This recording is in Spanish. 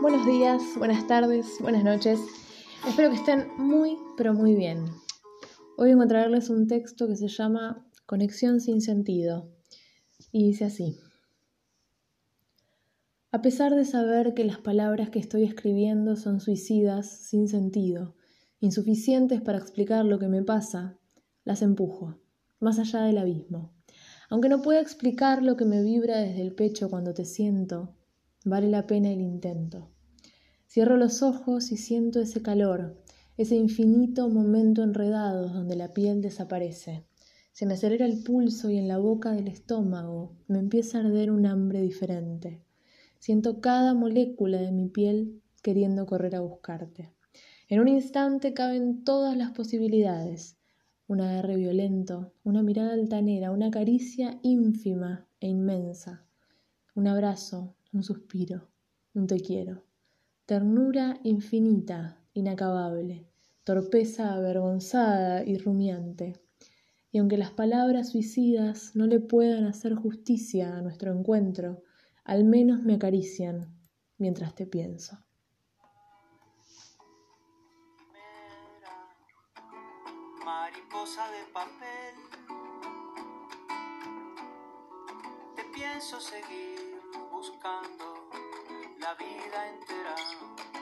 buenos días, buenas tardes, buenas noches. Espero que estén muy, pero muy bien. Hoy vengo a traerles un texto que se llama Conexión sin sentido y dice así. A pesar de saber que las palabras que estoy escribiendo son suicidas, sin sentido, insuficientes para explicar lo que me pasa, las empujo, más allá del abismo. Aunque no pueda explicar lo que me vibra desde el pecho cuando te siento, vale la pena el intento. Cierro los ojos y siento ese calor, ese infinito momento enredado donde la piel desaparece. Se me acelera el pulso y en la boca del estómago me empieza a arder un hambre diferente. Siento cada molécula de mi piel queriendo correr a buscarte. En un instante caben todas las posibilidades. Un agarre violento, una mirada altanera, una caricia ínfima e inmensa. Un abrazo, un suspiro, un te quiero. Ternura infinita, inacabable, torpeza avergonzada y rumiante. Y aunque las palabras suicidas no le puedan hacer justicia a nuestro encuentro, al menos me acarician mientras te pienso. mariposa de papel, te pienso seguir buscando la vida entera.